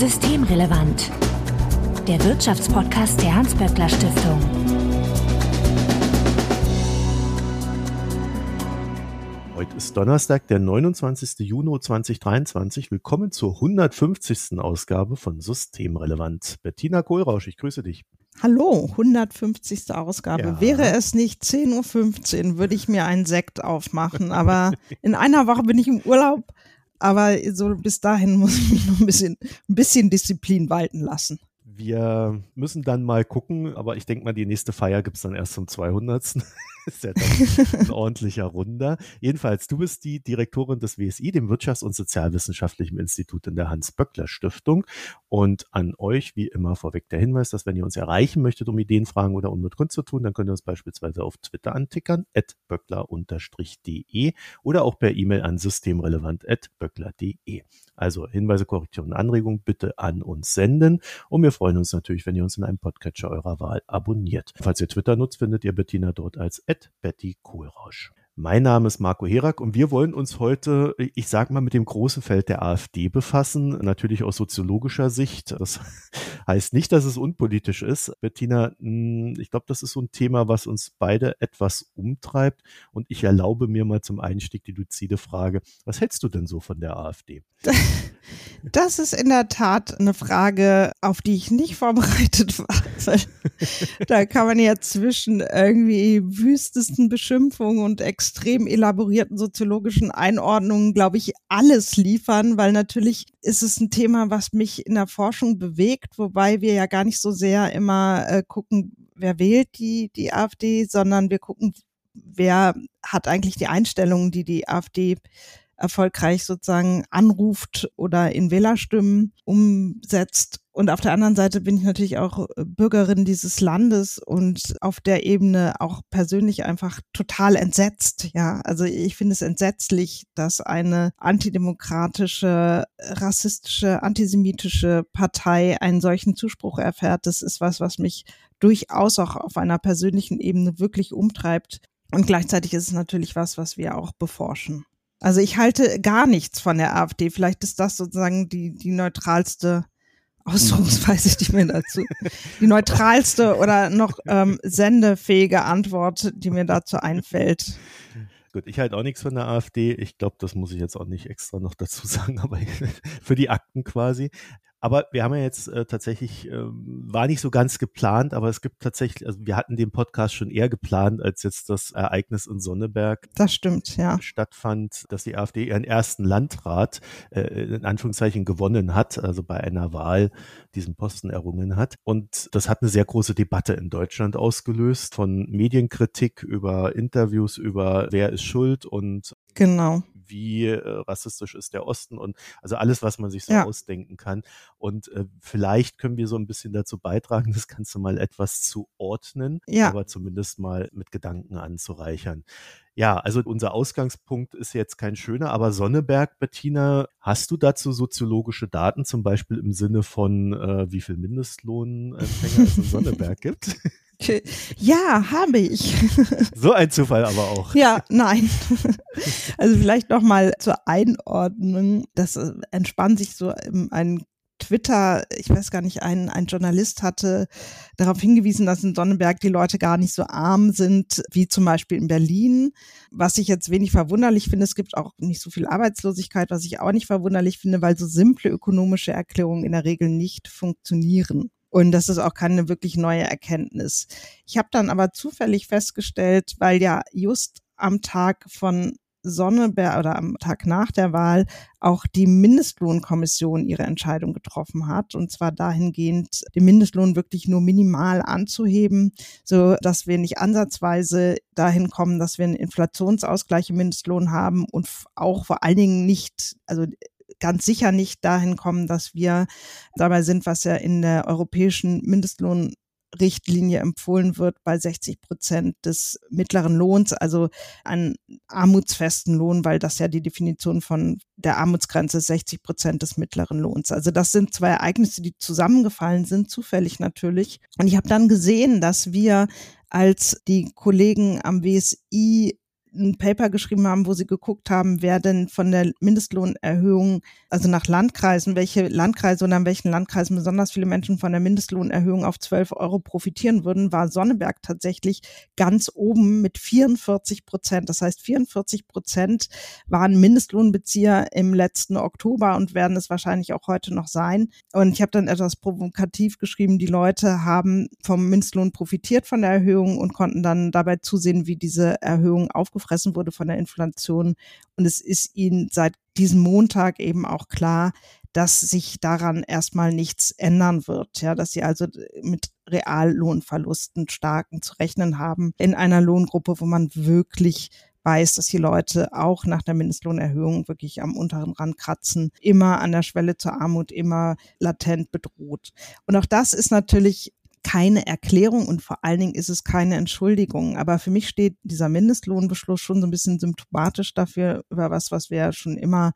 Systemrelevant. Der Wirtschaftspodcast der Hans-Böckler Stiftung. Heute ist Donnerstag, der 29. Juni 2023. Willkommen zur 150. Ausgabe von Systemrelevant. Bettina Kohlrausch, ich grüße dich. Hallo, 150. Ausgabe. Ja. Wäre es nicht 10.15 Uhr, würde ich mir einen Sekt aufmachen. Aber in einer Woche bin ich im Urlaub. Aber so bis dahin muss ich mich noch ein bisschen, ein bisschen Disziplin walten lassen. Wir müssen dann mal gucken, aber ich denke mal, die nächste Feier gibt es dann erst zum 200. ist ja dann ein ordentlicher Runder. Jedenfalls, du bist die Direktorin des WSI, dem Wirtschafts- und Sozialwissenschaftlichen Institut in der Hans-Böckler-Stiftung. Und an euch, wie immer, vorweg der Hinweis, dass wenn ihr uns erreichen möchtet, um Ideen, Fragen oder Unmut zu tun, dann könnt ihr uns beispielsweise auf Twitter antickern, at böckler-de oder auch per E-Mail an systemrelevant.böckler.de. Also Hinweise, Korrektionen, Anregungen bitte an uns senden. Und wir freuen uns natürlich, wenn ihr uns in einem Podcatcher eurer Wahl abonniert. Falls ihr Twitter nutzt, findet ihr Bettina dort als Betty Kohlrausch. Mein Name ist Marco Herak und wir wollen uns heute, ich sag mal, mit dem großen Feld der AfD befassen, natürlich aus soziologischer Sicht. Das heißt nicht, dass es unpolitisch ist. Bettina, hm, ich glaube, das ist so ein Thema, was uns beide etwas umtreibt und ich erlaube mir mal zum Einstieg die luzide Frage, was hältst du denn so von der AfD? Das ist in der Tat eine Frage, auf die ich nicht vorbereitet war. da kann man ja zwischen irgendwie wüstesten Beschimpfungen und extrem elaborierten soziologischen Einordnungen, glaube ich, alles liefern, weil natürlich ist es ein Thema, was mich in der Forschung bewegt, wobei wir ja gar nicht so sehr immer äh, gucken, wer wählt die, die AfD, sondern wir gucken, wer hat eigentlich die Einstellungen, die die AfD erfolgreich sozusagen anruft oder in Wählerstimmen umsetzt. Und auf der anderen Seite bin ich natürlich auch äh, Bürgerin dieses Landes und auf der Ebene auch persönlich einfach total entsetzt. Ja, also ich finde es entsetzlich, dass eine antidemokratische, rassistische, antisemitische Partei einen solchen Zuspruch erfährt. Das ist was, was mich durchaus auch auf einer persönlichen Ebene wirklich umtreibt. Und gleichzeitig ist es natürlich was, was wir auch beforschen. Also ich halte gar nichts von der AfD. Vielleicht ist das sozusagen die, die neutralste Ausdrucksweise, die mir dazu, die neutralste oder noch ähm, sendefähige Antwort, die mir dazu einfällt. Gut, ich halte auch nichts von der AfD. Ich glaube, das muss ich jetzt auch nicht extra noch dazu sagen, aber für die Akten quasi. Aber wir haben ja jetzt äh, tatsächlich, äh, war nicht so ganz geplant, aber es gibt tatsächlich, also wir hatten den Podcast schon eher geplant, als jetzt das Ereignis in Sonneberg. Das stimmt, ja. Stattfand, dass die AfD ihren ersten Landrat äh, in Anführungszeichen gewonnen hat, also bei einer Wahl diesen Posten errungen hat. Und das hat eine sehr große Debatte in Deutschland ausgelöst, von Medienkritik über Interviews über wer ist schuld und Genau wie äh, rassistisch ist der Osten und also alles, was man sich so ja. ausdenken kann. Und äh, vielleicht können wir so ein bisschen dazu beitragen, das Ganze mal etwas zu ordnen, ja. aber zumindest mal mit Gedanken anzureichern. Ja, also unser Ausgangspunkt ist jetzt kein schöner, aber Sonneberg, Bettina, hast du dazu soziologische Daten, zum Beispiel im Sinne von, äh, wie viel Mindestlohnempfänger es in Sonneberg gibt? Ja, habe ich. So ein Zufall aber auch. Ja, nein. Also vielleicht noch mal zur Einordnung. Das äh, entspannt sich so ein Twitter, ich weiß gar nicht, ein, ein Journalist hatte darauf hingewiesen, dass in Sonnenberg die Leute gar nicht so arm sind wie zum Beispiel in Berlin. Was ich jetzt wenig verwunderlich finde, es gibt auch nicht so viel Arbeitslosigkeit, was ich auch nicht verwunderlich finde, weil so simple ökonomische Erklärungen in der Regel nicht funktionieren. Und das ist auch keine wirklich neue Erkenntnis. Ich habe dann aber zufällig festgestellt, weil ja just am Tag von Sonneberg oder am Tag nach der Wahl auch die Mindestlohnkommission ihre Entscheidung getroffen hat und zwar dahingehend den Mindestlohn wirklich nur minimal anzuheben, so dass wir nicht ansatzweise dahin kommen, dass wir einen Inflationsausgleich im Mindestlohn haben und auch vor allen Dingen nicht, also ganz sicher nicht dahin kommen, dass wir dabei sind, was ja in der europäischen Mindestlohnrichtlinie empfohlen wird, bei 60 Prozent des mittleren Lohns, also einen armutsfesten Lohn, weil das ja die Definition von der Armutsgrenze ist 60 Prozent des mittleren Lohns. Also das sind zwei Ereignisse, die zusammengefallen sind, zufällig natürlich. Und ich habe dann gesehen, dass wir als die Kollegen am WSI ein Paper geschrieben haben, wo sie geguckt haben, wer denn von der Mindestlohnerhöhung, also nach Landkreisen, welche Landkreise oder in welchen Landkreisen besonders viele Menschen von der Mindestlohnerhöhung auf 12 Euro profitieren würden, war Sonneberg tatsächlich ganz oben mit 44 Prozent. Das heißt, 44 Prozent waren Mindestlohnbezieher im letzten Oktober und werden es wahrscheinlich auch heute noch sein. Und ich habe dann etwas provokativ geschrieben, die Leute haben vom Mindestlohn profitiert von der Erhöhung und konnten dann dabei zusehen, wie diese Erhöhung aufgefressen wurde von der Inflation. Und es ist ihnen seit diesem Montag eben auch klar, dass sich daran erstmal nichts ändern wird, ja, dass sie also mit Reallohnverlusten starken zu rechnen haben in einer Lohngruppe, wo man wirklich weiß, dass die Leute auch nach der Mindestlohnerhöhung wirklich am unteren Rand kratzen, immer an der Schwelle zur Armut, immer latent bedroht. Und auch das ist natürlich keine Erklärung und vor allen Dingen ist es keine Entschuldigung. Aber für mich steht dieser Mindestlohnbeschluss schon so ein bisschen symptomatisch dafür, über was, was wir schon immer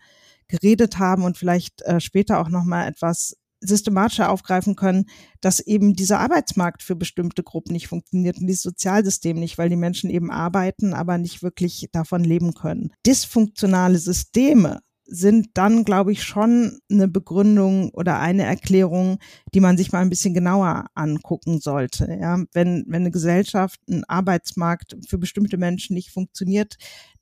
geredet haben und vielleicht äh, später auch nochmal etwas systematischer aufgreifen können, dass eben dieser Arbeitsmarkt für bestimmte Gruppen nicht funktioniert und dieses Sozialsystem nicht, weil die Menschen eben arbeiten, aber nicht wirklich davon leben können. Dysfunktionale Systeme sind dann, glaube ich, schon eine Begründung oder eine Erklärung, die man sich mal ein bisschen genauer angucken sollte. Ja, wenn, wenn eine Gesellschaft, ein Arbeitsmarkt für bestimmte Menschen nicht funktioniert,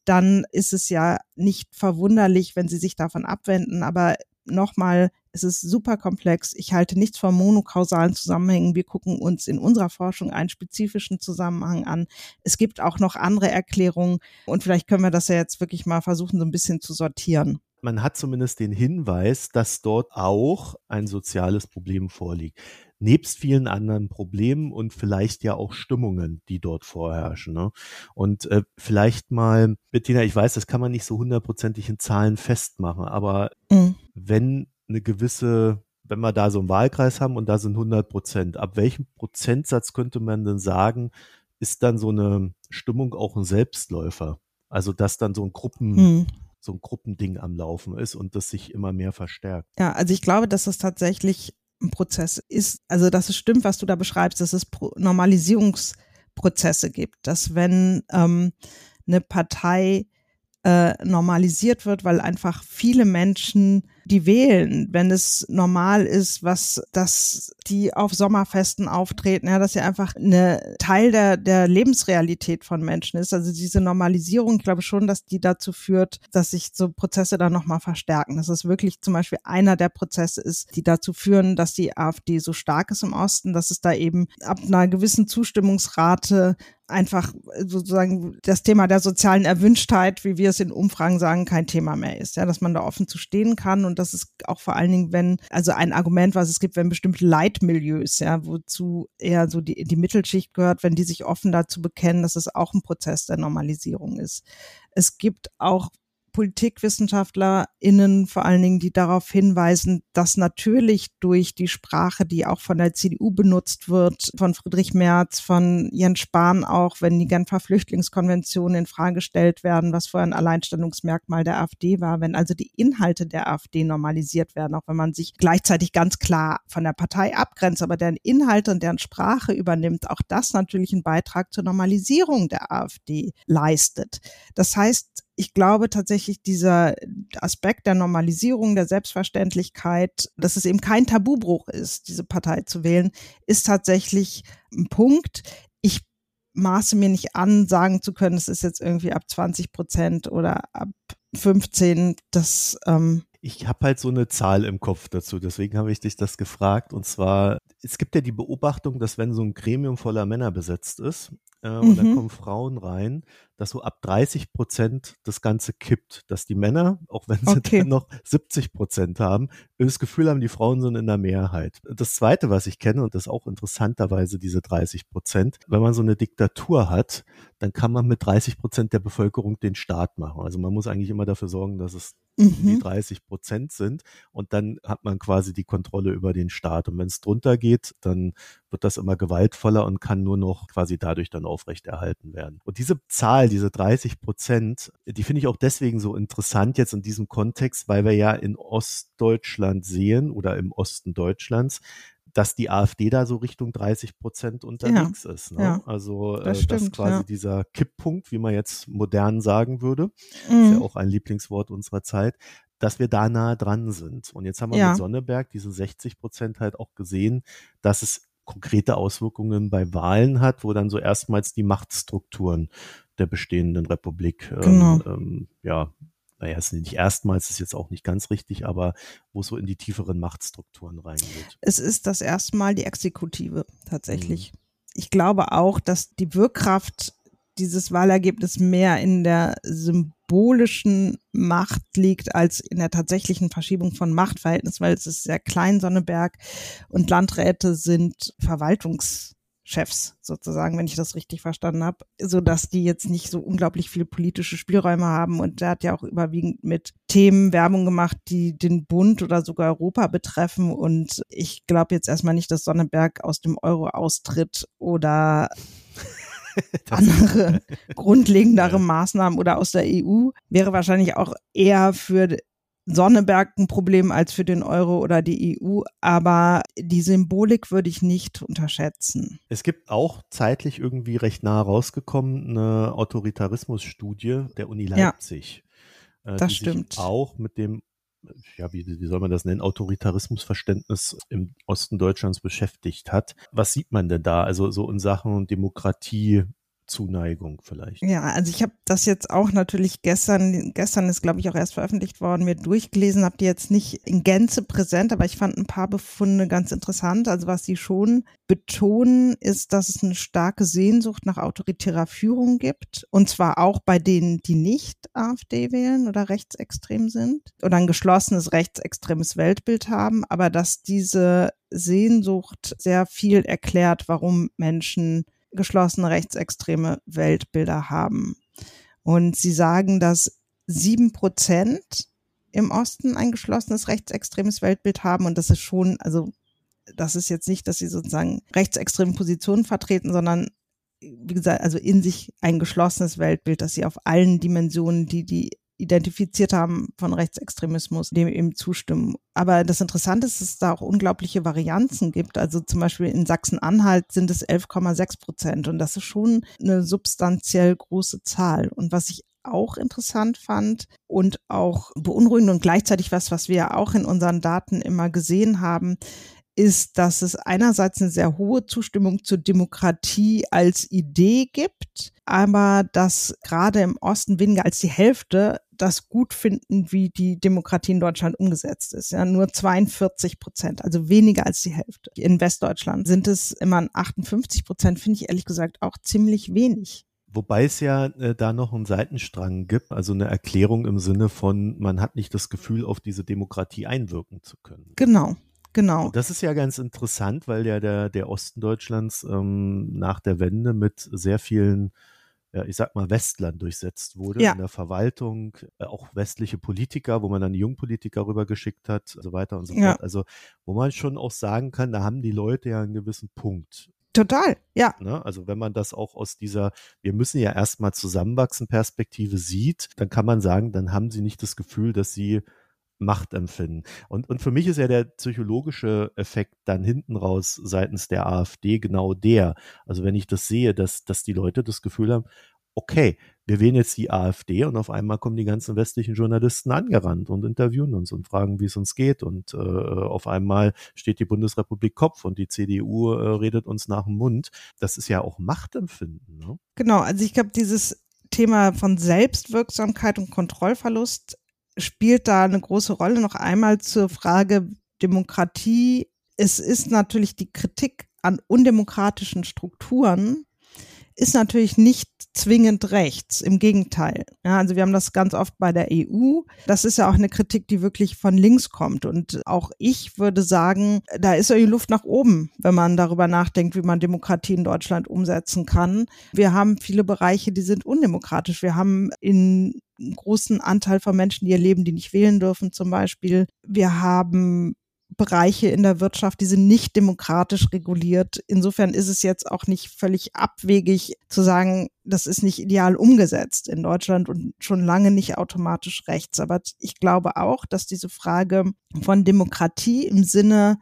dann ist es ja nicht verwunderlich, wenn sie sich davon abwenden. Aber nochmal, es ist super komplex. Ich halte nichts von monokausalen Zusammenhängen. Wir gucken uns in unserer Forschung einen spezifischen Zusammenhang an. Es gibt auch noch andere Erklärungen und vielleicht können wir das ja jetzt wirklich mal versuchen, so ein bisschen zu sortieren. Man hat zumindest den Hinweis, dass dort auch ein soziales Problem vorliegt nebst vielen anderen Problemen und vielleicht ja auch Stimmungen, die dort vorherrschen. Ne? Und äh, vielleicht mal, Bettina, ich weiß, das kann man nicht so hundertprozentig in Zahlen festmachen, aber mhm. wenn eine gewisse wenn wir da so einen Wahlkreis haben und da sind 100 Prozent, ab welchem Prozentsatz könnte man denn sagen, ist dann so eine Stimmung auch ein Selbstläufer? Also, dass dann so ein Gruppen, hm. So ein Gruppending am Laufen ist und das sich immer mehr verstärkt. Ja, also ich glaube, dass das tatsächlich ein Prozess ist. Also, dass es stimmt, was du da beschreibst, dass es Normalisierungsprozesse gibt, dass wenn ähm, eine Partei äh, normalisiert wird, weil einfach viele Menschen die wählen, wenn es normal ist, was, dass die auf Sommerfesten auftreten, ja, dass ja einfach eine Teil der, der Lebensrealität von Menschen ist. Also diese Normalisierung, ich glaube schon, dass die dazu führt, dass sich so Prozesse dann nochmal verstärken. Dass es wirklich zum Beispiel einer der Prozesse ist, die dazu führen, dass die AfD so stark ist im Osten, dass es da eben ab einer gewissen Zustimmungsrate einfach sozusagen das Thema der sozialen Erwünschtheit, wie wir es in Umfragen sagen, kein Thema mehr ist. Ja, dass man da offen zu stehen kann und das ist auch vor allen Dingen, wenn, also ein Argument, was es gibt, wenn bestimmte Leitmilieus, ja, wozu eher so die, die Mittelschicht gehört, wenn die sich offen dazu bekennen, dass es auch ein Prozess der Normalisierung ist. Es gibt auch PolitikwissenschaftlerInnen vor allen Dingen, die darauf hinweisen, dass natürlich durch die Sprache, die auch von der CDU benutzt wird, von Friedrich Merz, von Jens Spahn auch, wenn die Genfer Flüchtlingskonvention in Frage gestellt werden, was vorher ein Alleinstellungsmerkmal der AfD war, wenn also die Inhalte der AfD normalisiert werden, auch wenn man sich gleichzeitig ganz klar von der Partei abgrenzt, aber deren Inhalte und deren Sprache übernimmt, auch das natürlich einen Beitrag zur Normalisierung der AfD leistet. Das heißt, ich glaube tatsächlich, dieser Aspekt der Normalisierung, der Selbstverständlichkeit, dass es eben kein Tabubruch ist, diese Partei zu wählen, ist tatsächlich ein Punkt. Ich maße mir nicht an, sagen zu können, es ist jetzt irgendwie ab 20 Prozent oder ab 15. Das ähm, ich habe halt so eine Zahl im Kopf dazu, deswegen habe ich dich das gefragt. Und zwar, es gibt ja die Beobachtung, dass wenn so ein Gremium voller Männer besetzt ist äh, mhm. und dann mhm. kommen Frauen rein, dass so ab 30 Prozent das Ganze kippt, dass die Männer, auch wenn sie okay. dann noch 70 Prozent haben, das Gefühl haben, die Frauen sind in der Mehrheit. Das Zweite, was ich kenne, und das ist auch interessanterweise diese 30 Prozent, wenn man so eine Diktatur hat, dann kann man mit 30 Prozent der Bevölkerung den Staat machen. Also man muss eigentlich immer dafür sorgen, dass es mhm. die 30 Prozent sind und dann hat man quasi die Kontrolle über den Staat. Und wenn es drunter geht, dann wird das immer gewaltvoller und kann nur noch quasi dadurch dann aufrechterhalten werden. Und diese Zahl, diese 30 Prozent, die finde ich auch deswegen so interessant jetzt in diesem Kontext, weil wir ja in Ostdeutschland sehen oder im Osten Deutschlands, dass die AfD da so Richtung 30 Prozent unterwegs ja. ist. Ne? Ja, also das, äh, das ist quasi ja. dieser Kipppunkt, wie man jetzt modern sagen würde, mhm. ist ja auch ein Lieblingswort unserer Zeit, dass wir da nahe dran sind. Und jetzt haben wir mit Sonneberg diese 60 Prozent halt auch gesehen, dass es konkrete Auswirkungen bei Wahlen hat, wo dann so erstmals die Machtstrukturen der bestehenden Republik ähm, genau. ähm, ja naja, es ist nicht erstmals, ist jetzt auch nicht ganz richtig, aber wo es so in die tieferen Machtstrukturen reingeht. Es ist das erste Mal die Exekutive tatsächlich. Mhm. Ich glaube auch, dass die Wirkkraft dieses Wahlergebnis mehr in der symbolischen Macht liegt als in der tatsächlichen Verschiebung von Machtverhältnissen, weil es ist sehr klein, Sonneberg und Landräte sind Verwaltungs Chefs sozusagen, wenn ich das richtig verstanden habe, so dass die jetzt nicht so unglaublich viele politische Spielräume haben. Und der hat ja auch überwiegend mit Themen Werbung gemacht, die den Bund oder sogar Europa betreffen. Und ich glaube jetzt erstmal nicht, dass Sonnenberg aus dem Euro austritt oder andere grundlegendere Maßnahmen oder aus der EU wäre wahrscheinlich auch eher für Sonneberg ein Problem als für den Euro oder die EU, aber die Symbolik würde ich nicht unterschätzen. Es gibt auch zeitlich irgendwie recht nah rausgekommen eine Autoritarismusstudie der Uni Leipzig. Ja, äh, das stimmt. auch mit dem ja, wie, wie soll man das nennen, Autoritarismusverständnis im Osten Deutschlands beschäftigt hat. Was sieht man denn da? Also so in Sachen Demokratie, Zuneigung vielleicht. Ja, also ich habe das jetzt auch natürlich gestern, gestern ist glaube ich auch erst veröffentlicht worden, mir durchgelesen, habe die jetzt nicht in Gänze präsent, aber ich fand ein paar Befunde ganz interessant. Also was sie schon betonen, ist, dass es eine starke Sehnsucht nach autoritärer Führung gibt und zwar auch bei denen, die nicht AfD wählen oder rechtsextrem sind oder ein geschlossenes rechtsextremes Weltbild haben, aber dass diese Sehnsucht sehr viel erklärt, warum Menschen geschlossene rechtsextreme Weltbilder haben. Und sie sagen, dass sieben Prozent im Osten ein geschlossenes rechtsextremes Weltbild haben. Und das ist schon, also das ist jetzt nicht, dass sie sozusagen rechtsextreme Positionen vertreten, sondern wie gesagt, also in sich ein geschlossenes Weltbild, dass sie auf allen Dimensionen, die die identifiziert haben von Rechtsextremismus, dem eben zustimmen. Aber das Interessante ist, dass es da auch unglaubliche Varianzen gibt. Also zum Beispiel in Sachsen-Anhalt sind es 11,6 Prozent und das ist schon eine substanziell große Zahl. Und was ich auch interessant fand und auch beunruhigend und gleichzeitig was, was wir auch in unseren Daten immer gesehen haben, ist, dass es einerseits eine sehr hohe Zustimmung zur Demokratie als Idee gibt, aber dass gerade im Osten weniger als die Hälfte das gut finden, wie die Demokratie in Deutschland umgesetzt ist. Ja, nur 42 Prozent, also weniger als die Hälfte. In Westdeutschland sind es immer 58 Prozent, finde ich ehrlich gesagt auch ziemlich wenig. Wobei es ja äh, da noch einen Seitenstrang gibt, also eine Erklärung im Sinne von, man hat nicht das Gefühl, auf diese Demokratie einwirken zu können. Genau, Genau. Das ist ja ganz interessant, weil ja der, der Osten Deutschlands ähm, nach der Wende mit sehr vielen, ja, ich sag mal, Westlern durchsetzt wurde ja. in der Verwaltung, äh, auch westliche Politiker, wo man dann die Jungpolitiker rübergeschickt hat, und so weiter und so ja. fort. Also, wo man schon auch sagen kann, da haben die Leute ja einen gewissen Punkt. Total, ja. Ne? Also wenn man das auch aus dieser, wir müssen ja erstmal zusammenwachsen Perspektive sieht, dann kann man sagen, dann haben sie nicht das Gefühl, dass sie Macht empfinden. Und, und für mich ist ja der psychologische Effekt dann hinten raus seitens der AfD genau der. Also wenn ich das sehe, dass, dass die Leute das Gefühl haben, okay, wir wählen jetzt die AfD und auf einmal kommen die ganzen westlichen Journalisten angerannt und interviewen uns und fragen, wie es uns geht. Und äh, auf einmal steht die Bundesrepublik Kopf und die CDU äh, redet uns nach dem Mund. Das ist ja auch Machtempfinden. Ne? Genau, also ich glaube, dieses Thema von Selbstwirksamkeit und Kontrollverlust spielt da eine große Rolle. Noch einmal zur Frage Demokratie. Es ist natürlich die Kritik an undemokratischen Strukturen ist natürlich nicht zwingend rechts. Im Gegenteil. Ja, also wir haben das ganz oft bei der EU. Das ist ja auch eine Kritik, die wirklich von links kommt. Und auch ich würde sagen, da ist irgendwie Luft nach oben, wenn man darüber nachdenkt, wie man Demokratie in Deutschland umsetzen kann. Wir haben viele Bereiche, die sind undemokratisch. Wir haben in großen Anteil von Menschen, die ihr Leben, die nicht wählen dürfen, zum Beispiel. Wir haben Bereiche in der Wirtschaft, die sind nicht demokratisch reguliert. Insofern ist es jetzt auch nicht völlig abwegig zu sagen, das ist nicht ideal umgesetzt in Deutschland und schon lange nicht automatisch rechts. Aber ich glaube auch, dass diese Frage von Demokratie im Sinne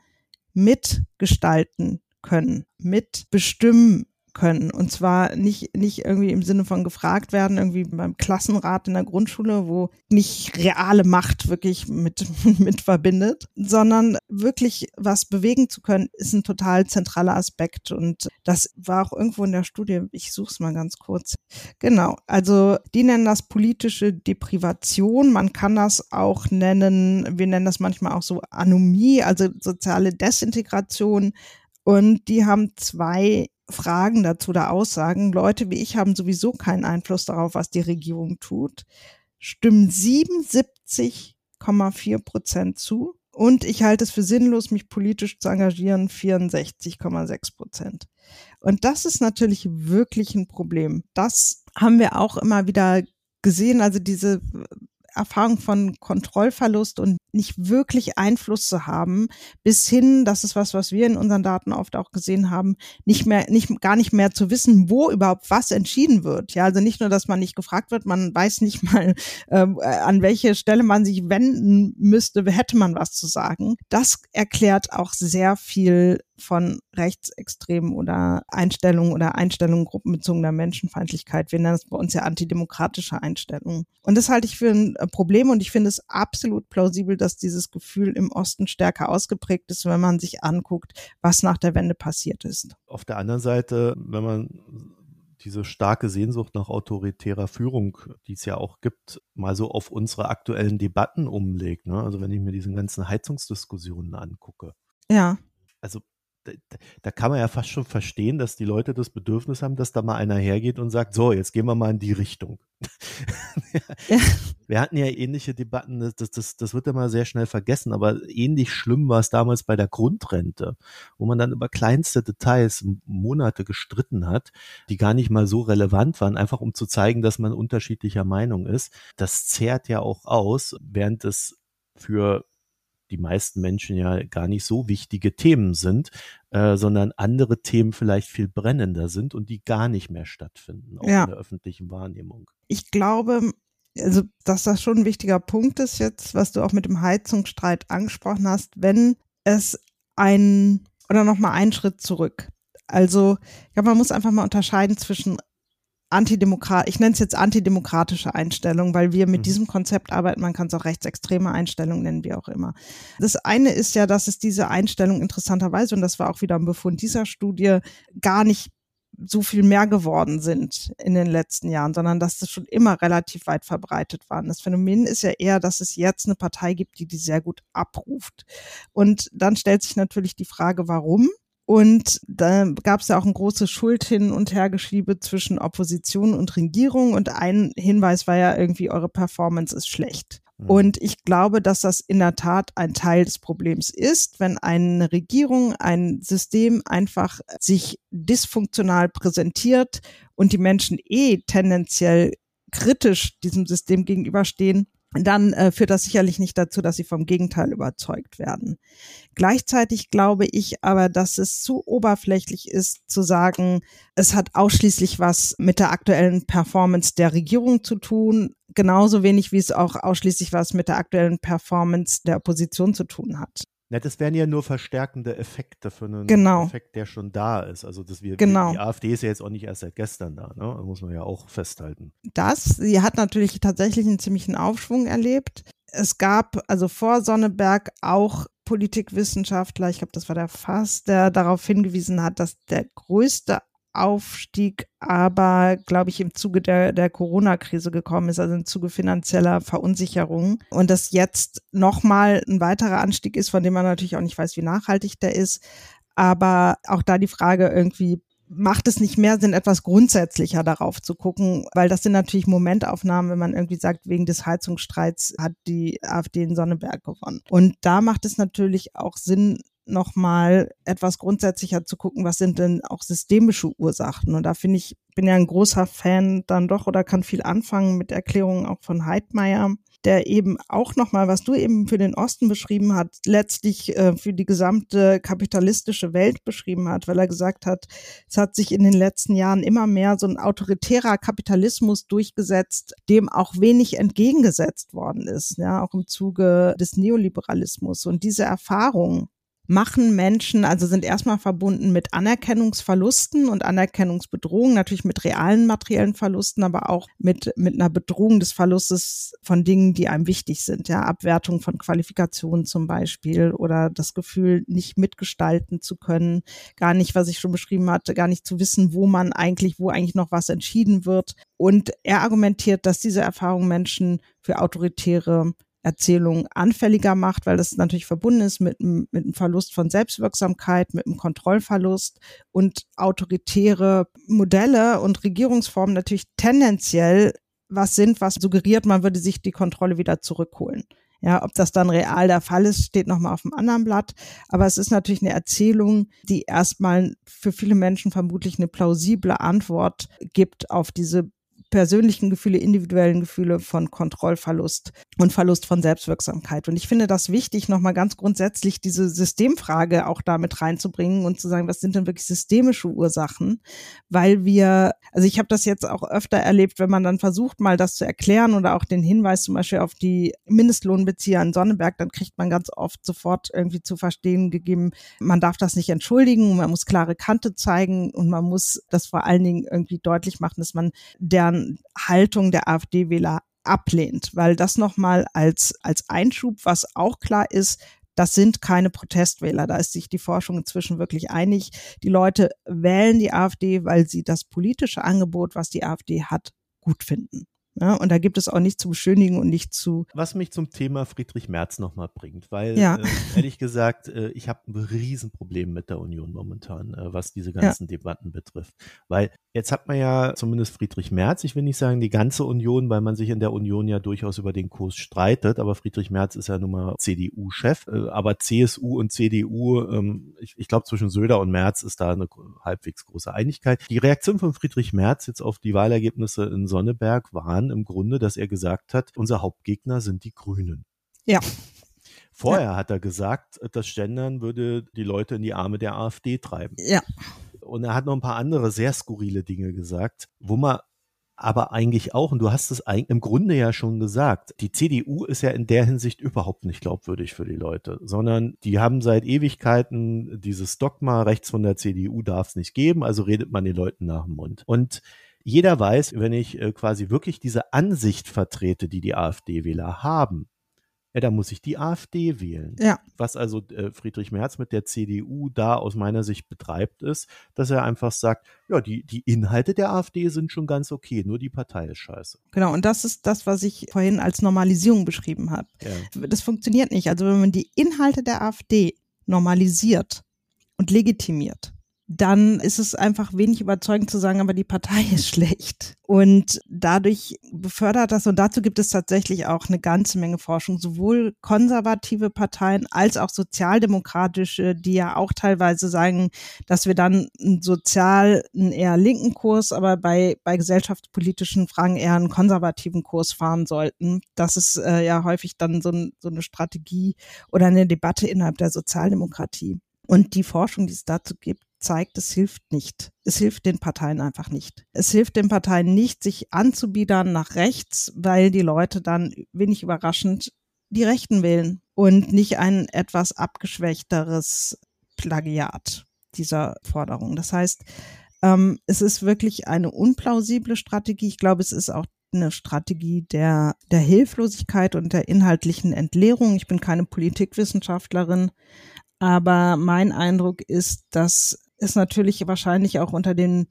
mitgestalten können, mitbestimmen können. Und zwar nicht, nicht irgendwie im Sinne von gefragt werden, irgendwie beim Klassenrat in der Grundschule, wo nicht reale Macht wirklich mit, mit verbindet, sondern wirklich was bewegen zu können, ist ein total zentraler Aspekt. Und das war auch irgendwo in der Studie, ich suche es mal ganz kurz. Genau, also die nennen das politische Deprivation. Man kann das auch nennen, wir nennen das manchmal auch so Anomie, also soziale Desintegration. Und die haben zwei Fragen dazu oder Aussagen. Leute wie ich haben sowieso keinen Einfluss darauf, was die Regierung tut. Stimmen 77,4 Prozent zu. Und ich halte es für sinnlos, mich politisch zu engagieren, 64,6 Prozent. Und das ist natürlich wirklich ein Problem. Das haben wir auch immer wieder gesehen. Also diese Erfahrung von Kontrollverlust und nicht wirklich Einfluss zu haben, bis hin, das ist was, was wir in unseren Daten oft auch gesehen haben, nicht mehr, nicht, gar nicht mehr zu wissen, wo überhaupt was entschieden wird. Ja, also nicht nur, dass man nicht gefragt wird, man weiß nicht mal, ähm, äh, an welche Stelle man sich wenden müsste, hätte man was zu sagen. Das erklärt auch sehr viel von Rechtsextremen oder Einstellungen oder Einstellungen gruppenbezogener Menschenfeindlichkeit. Wir nennen es bei uns ja antidemokratische Einstellungen. Und das halte ich für ein äh, Problem und ich finde es absolut plausibel, dass dieses Gefühl im Osten stärker ausgeprägt ist, wenn man sich anguckt, was nach der Wende passiert ist. Auf der anderen Seite, wenn man diese starke Sehnsucht nach autoritärer Führung, die es ja auch gibt, mal so auf unsere aktuellen Debatten umlegt. Ne? Also wenn ich mir diese ganzen Heizungsdiskussionen angucke. Ja. Also da, da, kann man ja fast schon verstehen, dass die Leute das Bedürfnis haben, dass da mal einer hergeht und sagt, so, jetzt gehen wir mal in die Richtung. ja. Wir hatten ja ähnliche Debatten, das, das, das wird immer sehr schnell vergessen, aber ähnlich schlimm war es damals bei der Grundrente, wo man dann über kleinste Details Monate gestritten hat, die gar nicht mal so relevant waren, einfach um zu zeigen, dass man unterschiedlicher Meinung ist. Das zehrt ja auch aus, während es für die meisten Menschen ja gar nicht so wichtige Themen sind, äh, sondern andere Themen vielleicht viel brennender sind und die gar nicht mehr stattfinden, auch ja. in der öffentlichen Wahrnehmung. Ich glaube, also, dass das schon ein wichtiger Punkt ist jetzt, was du auch mit dem Heizungsstreit angesprochen hast, wenn es ein oder nochmal einen Schritt zurück. Also, ich glaube, man muss einfach mal unterscheiden zwischen antidemokrat, ich nenne es jetzt antidemokratische Einstellung, weil wir mit mhm. diesem Konzept arbeiten. Man kann es auch rechtsextreme Einstellung nennen, wie auch immer. Das eine ist ja, dass es diese Einstellung interessanterweise, und das war auch wieder ein Befund dieser Studie, gar nicht so viel mehr geworden sind in den letzten Jahren, sondern dass das schon immer relativ weit verbreitet war. Das Phänomen ist ja eher, dass es jetzt eine Partei gibt, die die sehr gut abruft. Und dann stellt sich natürlich die Frage, warum? Und da gab es ja auch ein großes Schuld hin und Hergeschiebe zwischen Opposition und Regierung. Und ein Hinweis war ja irgendwie, eure Performance ist schlecht. Mhm. Und ich glaube, dass das in der Tat ein Teil des Problems ist, wenn eine Regierung, ein System einfach sich dysfunktional präsentiert und die Menschen eh tendenziell kritisch diesem System gegenüberstehen, dann äh, führt das sicherlich nicht dazu, dass sie vom Gegenteil überzeugt werden. Gleichzeitig glaube ich aber, dass es zu oberflächlich ist zu sagen, es hat ausschließlich was mit der aktuellen Performance der Regierung zu tun, genauso wenig wie es auch ausschließlich was mit der aktuellen Performance der Opposition zu tun hat. Ja, das wären ja nur verstärkende Effekte für einen genau. Effekt, der schon da ist. Also dass wir, genau. die AfD ist ja jetzt auch nicht erst seit gestern da, ne? Das muss man ja auch festhalten. Das, sie hat natürlich tatsächlich einen ziemlichen Aufschwung erlebt. Es gab also vor Sonneberg auch Politikwissenschaftler, ich glaube, das war der Fass, der darauf hingewiesen hat, dass der größte Aufstieg aber, glaube ich, im Zuge der, der Corona-Krise gekommen ist, also im Zuge finanzieller Verunsicherung. Und dass jetzt nochmal ein weiterer Anstieg ist, von dem man natürlich auch nicht weiß, wie nachhaltig der ist. Aber auch da die Frage irgendwie, macht es nicht mehr Sinn, etwas grundsätzlicher darauf zu gucken, weil das sind natürlich Momentaufnahmen, wenn man irgendwie sagt, wegen des Heizungsstreits hat die AfD in Sonneberg gewonnen. Und da macht es natürlich auch Sinn, nochmal etwas grundsätzlicher zu gucken, was sind denn auch systemische Ursachen. Und da finde ich, bin ja ein großer Fan dann doch oder kann viel anfangen mit Erklärungen auch von Heidmeier, der eben auch nochmal, was du eben für den Osten beschrieben hat, letztlich äh, für die gesamte kapitalistische Welt beschrieben hat, weil er gesagt hat, es hat sich in den letzten Jahren immer mehr so ein autoritärer Kapitalismus durchgesetzt, dem auch wenig entgegengesetzt worden ist, ja, auch im Zuge des Neoliberalismus. Und diese Erfahrung, machen Menschen, also sind erstmal verbunden mit Anerkennungsverlusten und Anerkennungsbedrohungen, natürlich mit realen materiellen Verlusten, aber auch mit, mit einer Bedrohung des Verlustes von Dingen, die einem wichtig sind, ja, Abwertung von Qualifikationen zum Beispiel oder das Gefühl, nicht mitgestalten zu können, gar nicht, was ich schon beschrieben hatte, gar nicht zu wissen, wo man eigentlich, wo eigentlich noch was entschieden wird. Und er argumentiert, dass diese Erfahrung Menschen für autoritäre Erzählung anfälliger macht, weil das natürlich verbunden ist mit, mit einem Verlust von Selbstwirksamkeit, mit einem Kontrollverlust und autoritäre Modelle und Regierungsformen natürlich tendenziell was sind, was suggeriert, man würde sich die Kontrolle wieder zurückholen. Ja, ob das dann real der Fall ist, steht nochmal auf dem anderen Blatt. Aber es ist natürlich eine Erzählung, die erstmal für viele Menschen vermutlich eine plausible Antwort gibt auf diese persönlichen Gefühle, individuellen Gefühle von Kontrollverlust und Verlust von Selbstwirksamkeit. Und ich finde das wichtig, nochmal ganz grundsätzlich diese Systemfrage auch damit reinzubringen und zu sagen, was sind denn wirklich systemische Ursachen? Weil wir, also ich habe das jetzt auch öfter erlebt, wenn man dann versucht, mal das zu erklären oder auch den Hinweis zum Beispiel auf die Mindestlohnbezieher in Sonnenberg, dann kriegt man ganz oft sofort irgendwie zu verstehen gegeben, man darf das nicht entschuldigen, man muss klare Kante zeigen und man muss das vor allen Dingen irgendwie deutlich machen, dass man deren Haltung der AfD-Wähler ablehnt, weil das nochmal als, als Einschub, was auch klar ist, das sind keine Protestwähler. Da ist sich die Forschung inzwischen wirklich einig. Die Leute wählen die AfD, weil sie das politische Angebot, was die AfD hat, gut finden. Ja, und da gibt es auch nicht zu beschönigen und nicht zu. Was mich zum Thema Friedrich Merz nochmal bringt, weil ja. äh, ehrlich gesagt, äh, ich habe ein Riesenproblem mit der Union momentan, äh, was diese ganzen ja. Debatten betrifft. Weil jetzt hat man ja zumindest Friedrich Merz, ich will nicht sagen die ganze Union, weil man sich in der Union ja durchaus über den Kurs streitet, aber Friedrich Merz ist ja nun mal CDU-Chef, äh, aber CSU und CDU, ähm, ich, ich glaube zwischen Söder und Merz ist da eine halbwegs große Einigkeit. Die Reaktion von Friedrich Merz jetzt auf die Wahlergebnisse in Sonneberg war im Grunde, dass er gesagt hat, unser Hauptgegner sind die Grünen. Ja. Vorher ja. hat er gesagt, das Gendern würde die Leute in die Arme der AfD treiben. Ja. Und er hat noch ein paar andere sehr skurrile Dinge gesagt, wo man aber eigentlich auch, und du hast es im Grunde ja schon gesagt, die CDU ist ja in der Hinsicht überhaupt nicht glaubwürdig für die Leute, sondern die haben seit Ewigkeiten dieses Dogma, rechts von der CDU darf es nicht geben, also redet man den Leuten nach dem Mund. Und jeder weiß, wenn ich äh, quasi wirklich diese Ansicht vertrete, die die AfD-Wähler haben, ja, dann muss ich die AfD wählen. Ja. Was also äh, Friedrich Merz mit der CDU da aus meiner Sicht betreibt, ist, dass er einfach sagt, ja, die, die Inhalte der AfD sind schon ganz okay, nur die Partei ist scheiße. Genau, und das ist das, was ich vorhin als Normalisierung beschrieben habe. Ja. Das funktioniert nicht. Also wenn man die Inhalte der AfD normalisiert und legitimiert, dann ist es einfach wenig überzeugend zu sagen, aber die Partei ist schlecht. Und dadurch befördert das, und dazu gibt es tatsächlich auch eine ganze Menge Forschung, sowohl konservative Parteien als auch sozialdemokratische, die ja auch teilweise sagen, dass wir dann einen sozial einen eher linken Kurs, aber bei, bei gesellschaftspolitischen Fragen eher einen konservativen Kurs fahren sollten. Das ist äh, ja häufig dann so, ein, so eine Strategie oder eine Debatte innerhalb der Sozialdemokratie. Und die Forschung, die es dazu gibt, zeigt, es hilft nicht. Es hilft den Parteien einfach nicht. Es hilft den Parteien nicht, sich anzubiedern nach rechts, weil die Leute dann wenig überraschend die Rechten wählen und nicht ein etwas abgeschwächteres Plagiat dieser Forderung. Das heißt, ähm, es ist wirklich eine unplausible Strategie. Ich glaube, es ist auch eine Strategie der, der Hilflosigkeit und der inhaltlichen Entleerung. Ich bin keine Politikwissenschaftlerin, aber mein Eindruck ist, dass ist natürlich wahrscheinlich auch unter den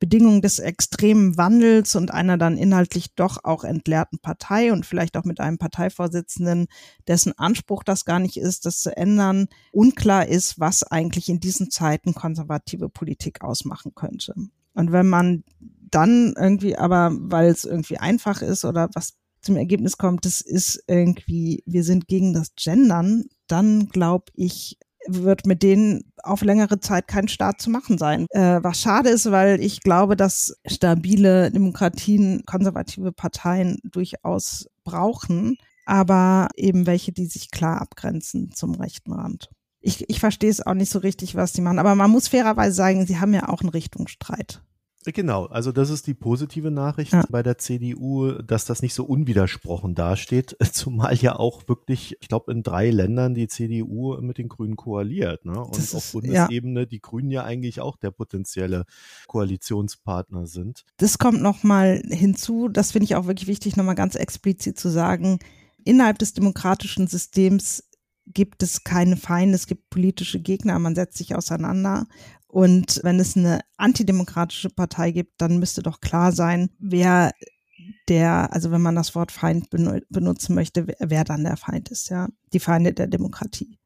Bedingungen des extremen Wandels und einer dann inhaltlich doch auch entleerten Partei und vielleicht auch mit einem Parteivorsitzenden, dessen Anspruch das gar nicht ist, das zu ändern, unklar ist, was eigentlich in diesen Zeiten konservative Politik ausmachen könnte. Und wenn man dann irgendwie aber, weil es irgendwie einfach ist oder was zum Ergebnis kommt, das ist irgendwie, wir sind gegen das Gendern, dann glaube ich, wird mit denen auf längere Zeit kein Staat zu machen sein. Äh, was schade ist, weil ich glaube, dass stabile Demokratien konservative Parteien durchaus brauchen, aber eben welche, die sich klar abgrenzen zum rechten Rand. Ich, ich verstehe es auch nicht so richtig, was sie machen, aber man muss fairerweise sagen, sie haben ja auch einen Richtungsstreit. Genau, also das ist die positive Nachricht ja. bei der CDU, dass das nicht so unwidersprochen dasteht, zumal ja auch wirklich, ich glaube, in drei Ländern die CDU mit den Grünen koaliert. Ne? Und das auf Bundesebene ja. die Grünen ja eigentlich auch der potenzielle Koalitionspartner sind. Das kommt nochmal hinzu, das finde ich auch wirklich wichtig, nochmal ganz explizit zu sagen, innerhalb des demokratischen Systems gibt es keine Feinde, es gibt politische Gegner, man setzt sich auseinander. Und wenn es eine antidemokratische Partei gibt, dann müsste doch klar sein, wer der, also wenn man das Wort Feind benutzen möchte, wer dann der Feind ist, ja, die Feinde der Demokratie.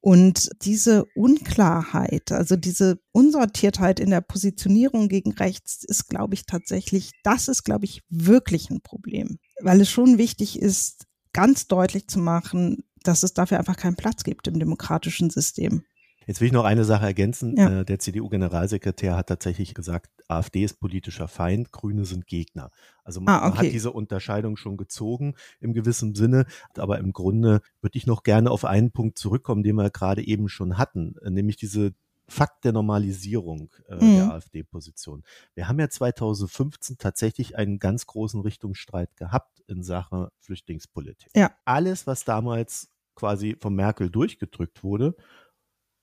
Und diese Unklarheit, also diese Unsortiertheit in der Positionierung gegen rechts ist, glaube ich, tatsächlich, das ist, glaube ich, wirklich ein Problem, weil es schon wichtig ist, ganz deutlich zu machen, dass es dafür einfach keinen Platz gibt im demokratischen System. Jetzt will ich noch eine Sache ergänzen. Ja. Äh, der CDU-Generalsekretär hat tatsächlich gesagt, AfD ist politischer Feind, Grüne sind Gegner. Also man, ah, okay. hat diese Unterscheidung schon gezogen im gewissen Sinne. Aber im Grunde würde ich noch gerne auf einen Punkt zurückkommen, den wir gerade eben schon hatten, äh, nämlich diese Fakt der Normalisierung äh, mhm. der AfD-Position. Wir haben ja 2015 tatsächlich einen ganz großen Richtungsstreit gehabt in Sachen Flüchtlingspolitik. Ja. Alles, was damals quasi von Merkel durchgedrückt wurde,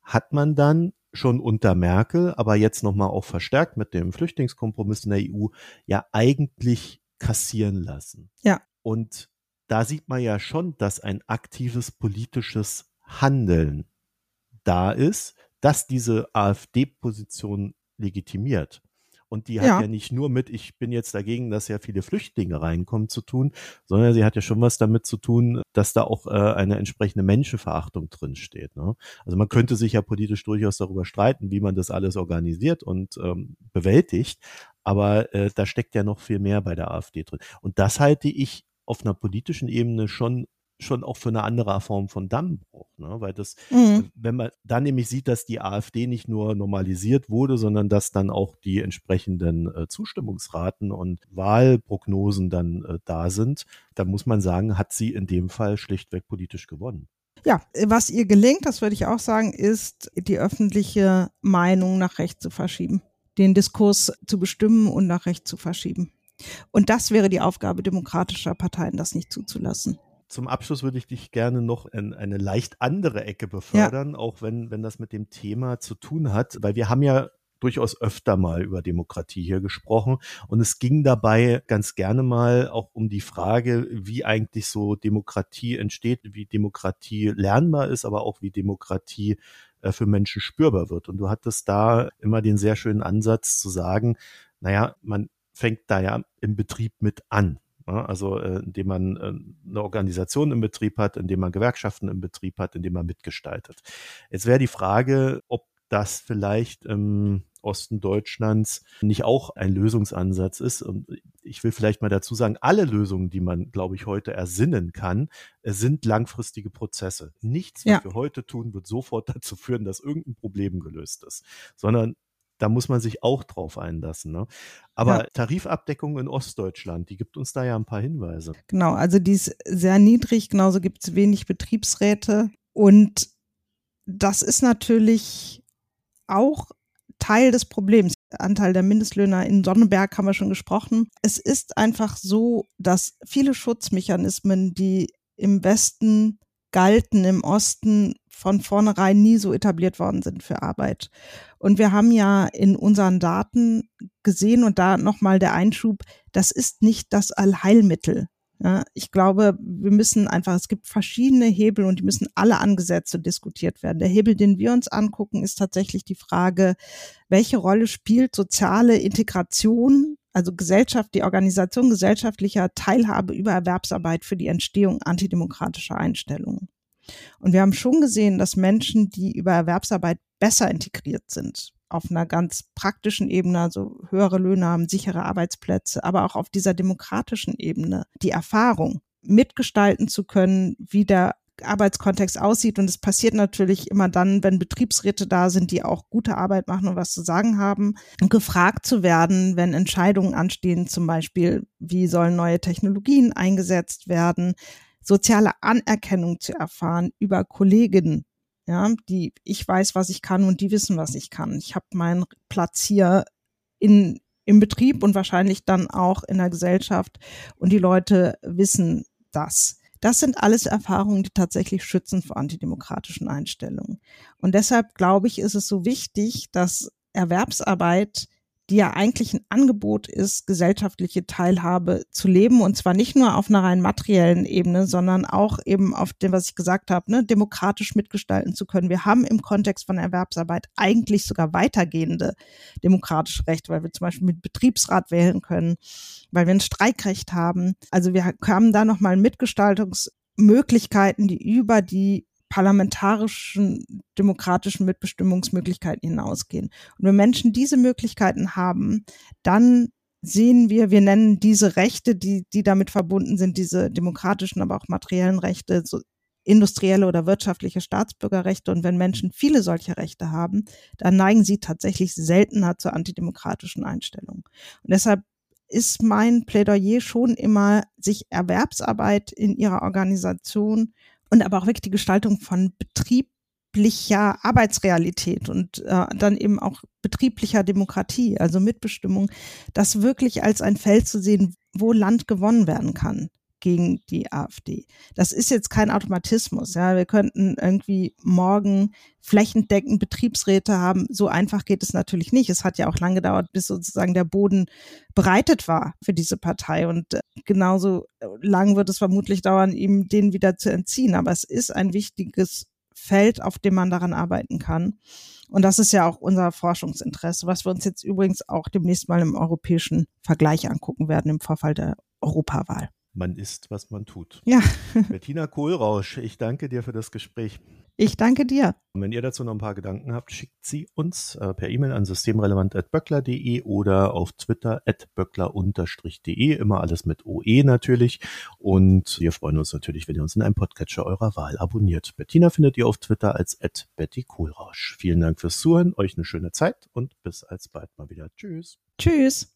hat man dann schon unter Merkel, aber jetzt nochmal auch verstärkt mit dem Flüchtlingskompromiss in der EU, ja eigentlich kassieren lassen. Ja. Und da sieht man ja schon, dass ein aktives politisches Handeln da ist, das diese AfD-Position legitimiert. Und die hat ja. ja nicht nur mit, ich bin jetzt dagegen, dass ja viele Flüchtlinge reinkommen zu tun, sondern sie hat ja schon was damit zu tun, dass da auch äh, eine entsprechende Menschenverachtung drinsteht. Ne? Also man könnte sich ja politisch durchaus darüber streiten, wie man das alles organisiert und ähm, bewältigt. Aber äh, da steckt ja noch viel mehr bei der AfD drin. Und das halte ich auf einer politischen Ebene schon schon auch für eine andere Form von Dammbruch, ne? weil das, mhm. wenn man dann nämlich sieht, dass die AfD nicht nur normalisiert wurde, sondern dass dann auch die entsprechenden äh, Zustimmungsraten und Wahlprognosen dann äh, da sind, dann muss man sagen, hat sie in dem Fall schlichtweg politisch gewonnen. Ja, was ihr gelingt, das würde ich auch sagen, ist die öffentliche Meinung nach rechts zu verschieben, den Diskurs zu bestimmen und nach rechts zu verschieben. Und das wäre die Aufgabe demokratischer Parteien, das nicht zuzulassen zum Abschluss würde ich dich gerne noch in eine leicht andere Ecke befördern, ja. auch wenn, wenn das mit dem Thema zu tun hat, weil wir haben ja durchaus öfter mal über Demokratie hier gesprochen. Und es ging dabei ganz gerne mal auch um die Frage, wie eigentlich so Demokratie entsteht, wie Demokratie lernbar ist, aber auch wie Demokratie äh, für Menschen spürbar wird. Und du hattest da immer den sehr schönen Ansatz zu sagen, naja, man fängt da ja im Betrieb mit an. Also äh, indem man äh, eine Organisation im Betrieb hat, indem man Gewerkschaften im Betrieb hat, indem man mitgestaltet. Jetzt wäre die Frage, ob das vielleicht im Osten Deutschlands nicht auch ein Lösungsansatz ist. Und ich will vielleicht mal dazu sagen, alle Lösungen, die man, glaube ich, heute ersinnen kann, sind langfristige Prozesse. Nichts, was ja. wir heute tun, wird sofort dazu führen, dass irgendein Problem gelöst ist, sondern da muss man sich auch drauf einlassen. Ne? Aber ja. Tarifabdeckung in Ostdeutschland, die gibt uns da ja ein paar Hinweise. Genau, also die ist sehr niedrig, genauso gibt es wenig Betriebsräte. Und das ist natürlich auch Teil des Problems. Anteil der Mindestlöhner in Sonnenberg haben wir schon gesprochen. Es ist einfach so, dass viele Schutzmechanismen, die im Westen galten, im Osten von vornherein nie so etabliert worden sind für Arbeit. Und wir haben ja in unseren Daten gesehen und da nochmal der Einschub, das ist nicht das Allheilmittel. Ja, ich glaube, wir müssen einfach, es gibt verschiedene Hebel und die müssen alle angesetzt und diskutiert werden. Der Hebel, den wir uns angucken, ist tatsächlich die Frage, welche Rolle spielt soziale Integration, also Gesellschaft, die Organisation gesellschaftlicher Teilhabe über Erwerbsarbeit für die Entstehung antidemokratischer Einstellungen. Und wir haben schon gesehen, dass Menschen, die über Erwerbsarbeit besser integriert sind, auf einer ganz praktischen Ebene, also höhere Löhne haben, sichere Arbeitsplätze, aber auch auf dieser demokratischen Ebene, die Erfahrung mitgestalten zu können, wie der Arbeitskontext aussieht. Und es passiert natürlich immer dann, wenn Betriebsräte da sind, die auch gute Arbeit machen und was zu sagen haben, gefragt zu werden, wenn Entscheidungen anstehen, zum Beispiel, wie sollen neue Technologien eingesetzt werden, soziale Anerkennung zu erfahren über Kolleginnen, ja, die ich weiß, was ich kann und die wissen, was ich kann. Ich habe meinen Platz hier in im Betrieb und wahrscheinlich dann auch in der Gesellschaft. Und die Leute wissen das. Das sind alles Erfahrungen, die tatsächlich schützen vor antidemokratischen Einstellungen. Und deshalb glaube ich, ist es so wichtig, dass Erwerbsarbeit die ja eigentlich ein Angebot ist, gesellschaftliche Teilhabe zu leben und zwar nicht nur auf einer rein materiellen Ebene, sondern auch eben auf dem, was ich gesagt habe, ne, demokratisch mitgestalten zu können. Wir haben im Kontext von Erwerbsarbeit eigentlich sogar weitergehende demokratische Rechte, weil wir zum Beispiel mit Betriebsrat wählen können, weil wir ein Streikrecht haben. Also wir haben da nochmal Mitgestaltungsmöglichkeiten, die über die parlamentarischen demokratischen Mitbestimmungsmöglichkeiten hinausgehen. Und wenn Menschen diese Möglichkeiten haben, dann sehen wir, wir nennen diese Rechte, die, die damit verbunden sind, diese demokratischen, aber auch materiellen Rechte, so industrielle oder wirtschaftliche Staatsbürgerrechte. Und wenn Menschen viele solche Rechte haben, dann neigen sie tatsächlich seltener zu antidemokratischen Einstellungen. Und deshalb ist mein Plädoyer schon immer, sich Erwerbsarbeit in ihrer Organisation und aber auch wirklich die Gestaltung von betrieblicher Arbeitsrealität und äh, dann eben auch betrieblicher Demokratie, also Mitbestimmung, das wirklich als ein Feld zu sehen, wo Land gewonnen werden kann gegen die AfD. Das ist jetzt kein Automatismus. Ja, wir könnten irgendwie morgen flächendeckend Betriebsräte haben. So einfach geht es natürlich nicht. Es hat ja auch lange gedauert, bis sozusagen der Boden bereitet war für diese Partei. Und äh, genauso lang wird es vermutlich dauern, ihm den wieder zu entziehen. Aber es ist ein wichtiges Feld, auf dem man daran arbeiten kann. Und das ist ja auch unser Forschungsinteresse, was wir uns jetzt übrigens auch demnächst mal im europäischen Vergleich angucken werden im Vorfall der Europawahl. Man ist, was man tut. Ja. Bettina Kohlrausch, ich danke dir für das Gespräch. Ich danke dir. Und wenn ihr dazu noch ein paar Gedanken habt, schickt sie uns äh, per E-Mail an systemrelevant.böckler.de oder auf Twitter at böckler-de. Immer alles mit OE natürlich. Und wir freuen uns natürlich, wenn ihr uns in einem Podcatcher eurer Wahl abonniert. Bettina findet ihr auf Twitter als at Betty Kohlrausch. Vielen Dank fürs Zuhören, euch eine schöne Zeit und bis alsbald mal wieder. Tschüss. Tschüss.